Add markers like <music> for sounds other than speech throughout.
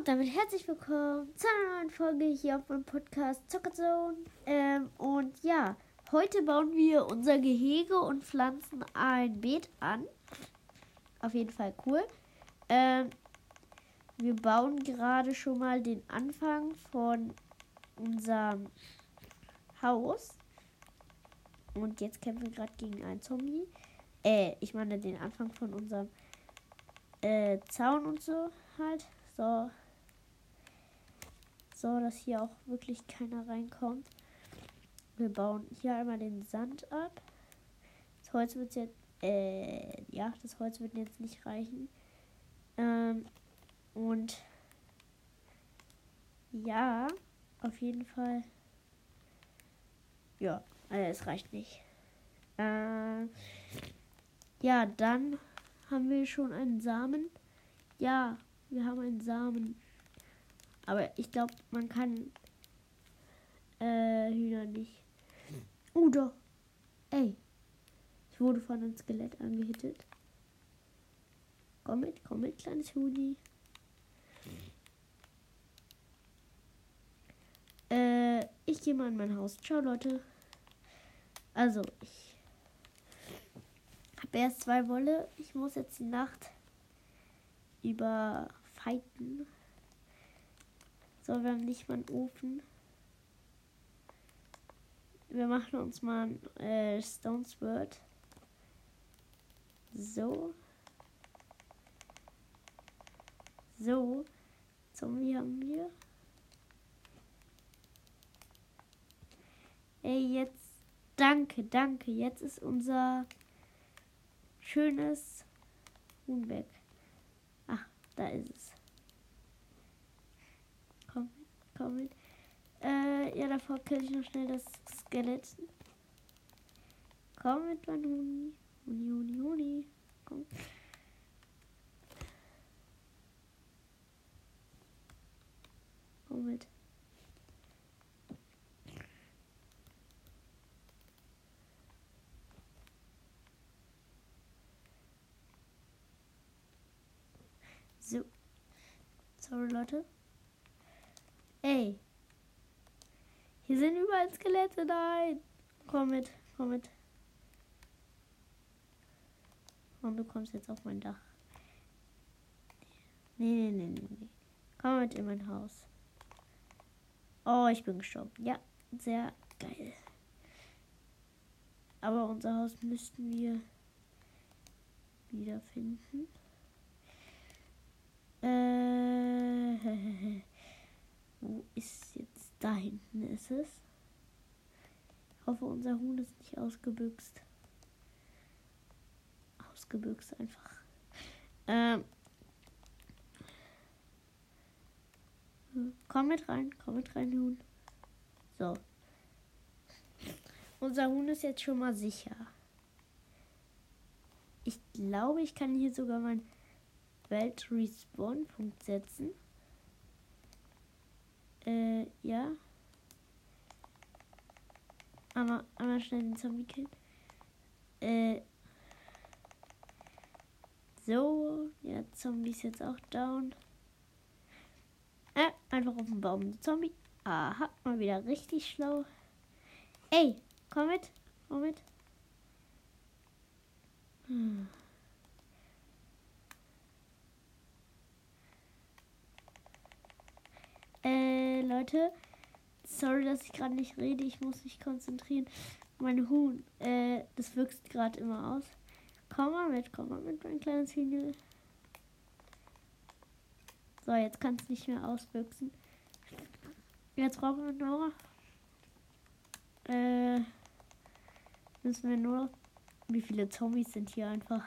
und damit herzlich willkommen zu einer neuen Folge hier auf meinem Podcast Zockerzone. Ähm, und ja, heute bauen wir unser Gehege und pflanzen ein Beet an. Auf jeden Fall cool. Ähm, wir bauen gerade schon mal den Anfang von unserem Haus. Und jetzt kämpfen wir gerade gegen einen Zombie. Äh, ich meine den Anfang von unserem äh, Zaun und so halt. So. So, dass hier auch wirklich keiner reinkommt. Wir bauen hier einmal den Sand ab. Das Holz wird jetzt, äh, ja, das Holz wird jetzt nicht reichen. Ähm, und ja, auf jeden Fall. Ja, also es reicht nicht. Äh, ja, dann haben wir schon einen Samen. Ja, wir haben einen Samen. Aber ich glaube, man kann äh, Hühner nicht. Oh, doch. Ey. Ich wurde von einem Skelett angehittet. Komm mit, komm mit, kleines Huni. Äh, ich gehe mal in mein Haus. Ciao, Leute. Also, ich habe erst zwei Wolle. Ich muss jetzt die Nacht über Fighten. So, wir haben nicht mal einen Ofen. Wir machen uns mal ein äh, Stone Sword. So. So. Zombie haben wir. Ey, jetzt. Danke, danke. Jetzt ist unser schönes Huhn weg. Ach, da ist es. Komm, komm mit. Äh, ja, davor kill ich noch schnell das Skelett. Komm mit, mein Huni. Huni, Huni, Huni. Komm. Komm mit. So. Sorry, Leute. Ey. Hier sind überall Skelette. Nein. Komm mit. Komm mit. Und du kommst jetzt auf mein Dach. Nee, nee, nee, nee, nee. Komm mit in mein Haus. Oh, ich bin gestorben. Ja, sehr geil. Aber unser Haus müssten wir wiederfinden. Äh, <laughs> wo ist jetzt? Da hinten ist es. Ich hoffe, unser Huhn ist nicht ausgebüxt. Ausgebüxt einfach. Ähm. Komm mit rein, komm mit rein, Huhn. So. Unser Huhn ist jetzt schon mal sicher. Ich glaube, ich kann hier sogar mein Welt-Respawn-Punkt setzen. Äh, ja. Einmal, einmal schnell den Zombie killen. Äh. So, ja, Zombie ist jetzt auch down. Äh, einfach auf den Baum. Zombie. Aha, mal wieder richtig schlau. Ey, komm mit. Komm mit. Hm. Äh, Leute. Sorry, dass ich gerade nicht rede. Ich muss mich konzentrieren. Mein Huhn, äh, das wächst gerade immer aus. Komm mal mit, komm mal mit, mein kleines Hühnchen. So, jetzt kann es nicht mehr auswüchsen. Jetzt brauchen wir noch. Äh, müssen wir nur. Wie viele Zombies sind hier einfach?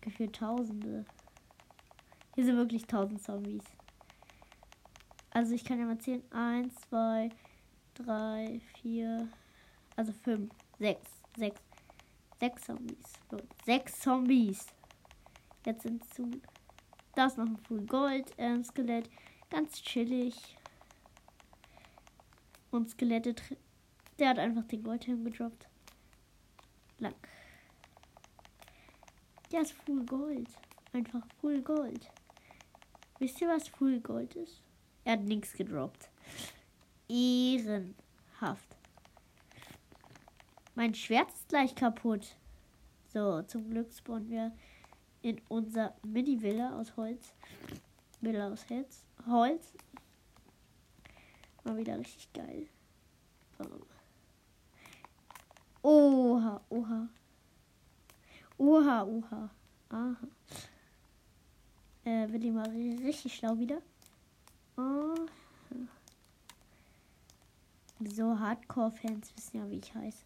Gefühlt Tausende. Hier sind wirklich tausend Zombies. Also ich kann ja mal zählen. Eins, zwei, drei, vier, also fünf, sechs, sechs, sechs Zombies. Sechs Zombies. Jetzt sind zu. Da ist noch ein Full Gold äh, Skelett. Ganz chillig. Und Skelette. Der hat einfach den Goldhelm gedroppt. Lang. Der ist Full Gold. Einfach Full Gold. Wisst ihr, was Full Gold ist? Er hat nichts gedroppt. Ehrenhaft. Mein Schwert ist gleich kaputt. So, zum Glück spawnen wir in unser Mini-Villa aus Holz. Villa aus Holz. Holz. Mal wieder richtig geil. Oha, oha. Oha, oha. Aha. Äh, wird die mal richtig schlau wieder. Oh. So Hardcore-Fans wissen ja, wie ich heiße.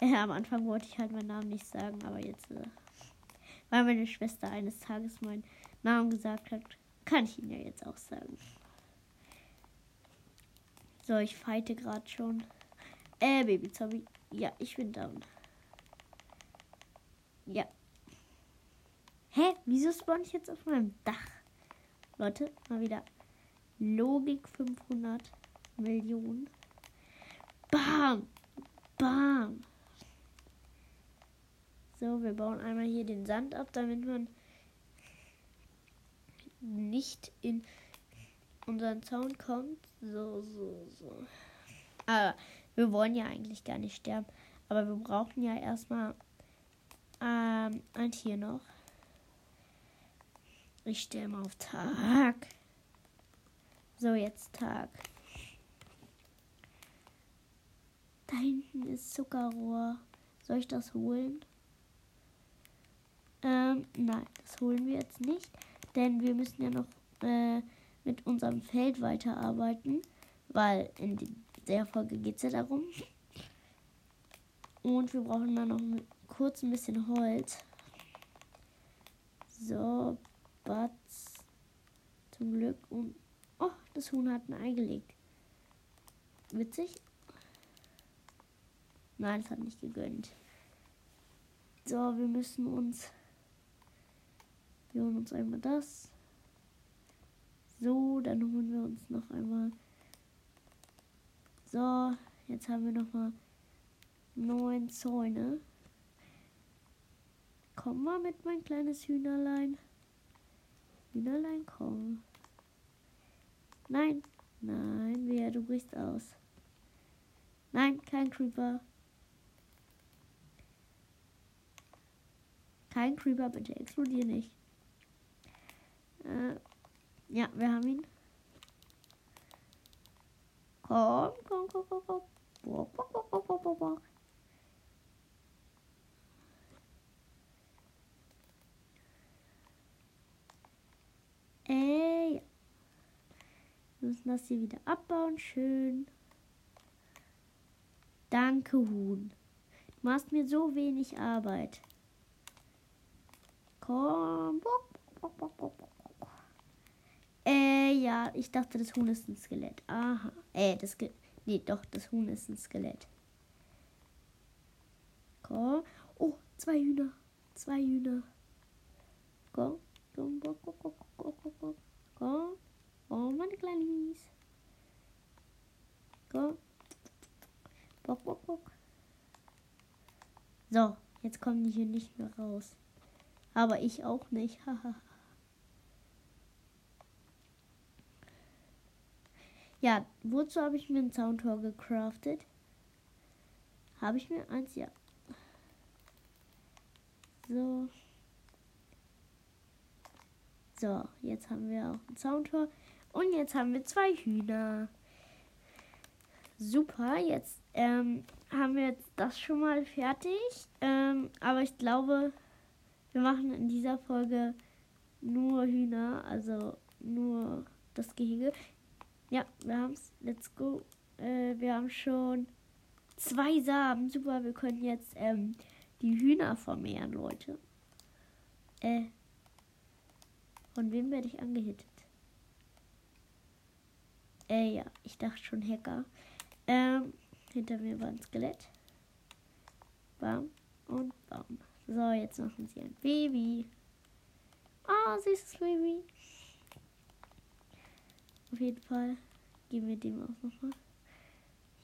Äh, am Anfang wollte ich halt meinen Namen nicht sagen, aber jetzt, äh, weil meine Schwester eines Tages meinen Namen gesagt hat, kann ich ihn ja jetzt auch sagen. So, ich fighte gerade schon. Äh, Baby Zombie. Ja, ich bin down. Ja. Hä? Wieso spawn ich jetzt auf meinem Dach? Leute, mal wieder Logik 500 Millionen. Bam! Bam! So, wir bauen einmal hier den Sand ab, damit man nicht in unseren Zaun kommt. So, so, so. Aber wir wollen ja eigentlich gar nicht sterben. Aber wir brauchen ja erstmal ähm, ein Tier noch. Ich stelle mal auf Tag. So, jetzt Tag. Da hinten ist Zuckerrohr. Soll ich das holen? Ähm, nein, das holen wir jetzt nicht. Denn wir müssen ja noch äh, mit unserem Feld weiterarbeiten. Weil in der Folge geht es ja darum. Und wir brauchen dann noch kurz ein bisschen Holz. So, Batz. Zum Glück. Und. Das Huhn hat ein Ei gelegt. Witzig. Nein, es hat nicht gegönnt. So, wir müssen uns. Wir holen uns einmal das. So, dann holen wir uns noch einmal. So, jetzt haben wir noch mal neun Zäune. Komm mal mit, mein kleines Hühnerlein. Hühnerlein, komm. Nein, nein, wer, du brichst aus. Nein, kein Creeper. Kein Creeper, bitte explodier nicht. Äh, ja, wir haben ihn. Komm, komm, komm, komm, komm. Boah, boah, boah, boah, boah, boah. Ey. Müssen das hier wieder abbauen. Schön. Danke, Huhn. Du machst mir so wenig Arbeit. Komm. Äh, ja, ich dachte, das Huhn ist ein Skelett. Aha. Äh, das Ge Nee, doch, das Huhn ist ein Skelett. Komm. Oh, zwei Hühner. Zwei Hühner. Komm, komm, komm, komm, komm. Komm. Oh, meine Kleinies. Komm. Bock, bock, bock. So, jetzt kommen die hier nicht mehr raus. Aber ich auch nicht. <laughs> ja, wozu habe ich mir ein Soundtor gecraftet? Habe ich mir eins? Ja. So. So, jetzt haben wir auch ein Soundtor. Und jetzt haben wir zwei Hühner. Super, jetzt ähm, haben wir das schon mal fertig. Ähm, aber ich glaube, wir machen in dieser Folge nur Hühner, also nur das Gehege. Ja, wir haben es. Let's go. Äh, wir haben schon zwei Samen. Super, wir können jetzt ähm, die Hühner vermehren, Leute. Äh, von wem werde ich angehittet? Äh, ja, ich dachte schon Hacker. Ähm, hinter mir war ein Skelett. Bam und bam. So, jetzt machen sie ein Baby. Ah, oh, süßes Baby. Auf jeden Fall geben wir dem auch nochmal.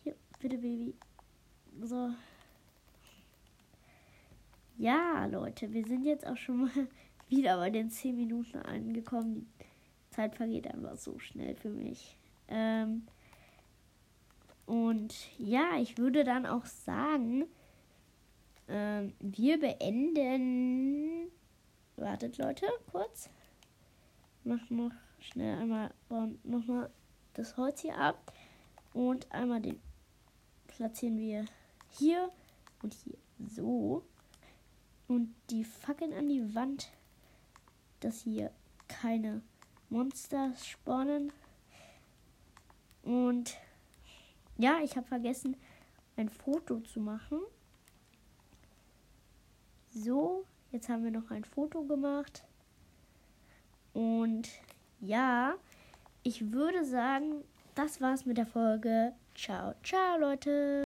Hier, bitte Baby. So. Ja, Leute, wir sind jetzt auch schon mal <laughs> wieder bei den 10 Minuten angekommen. Die Zeit vergeht einfach so schnell für mich. Ähm, und ja, ich würde dann auch sagen, ähm, wir beenden. Wartet, Leute, kurz. Mach noch schnell einmal nochmal das Holz hier ab. Und einmal den platzieren wir hier und hier so. Und die Fackeln an die Wand, dass hier keine Monster spawnen. Und ja, ich habe vergessen, ein Foto zu machen. So, jetzt haben wir noch ein Foto gemacht. Und ja, ich würde sagen, das war's mit der Folge. Ciao, ciao, Leute.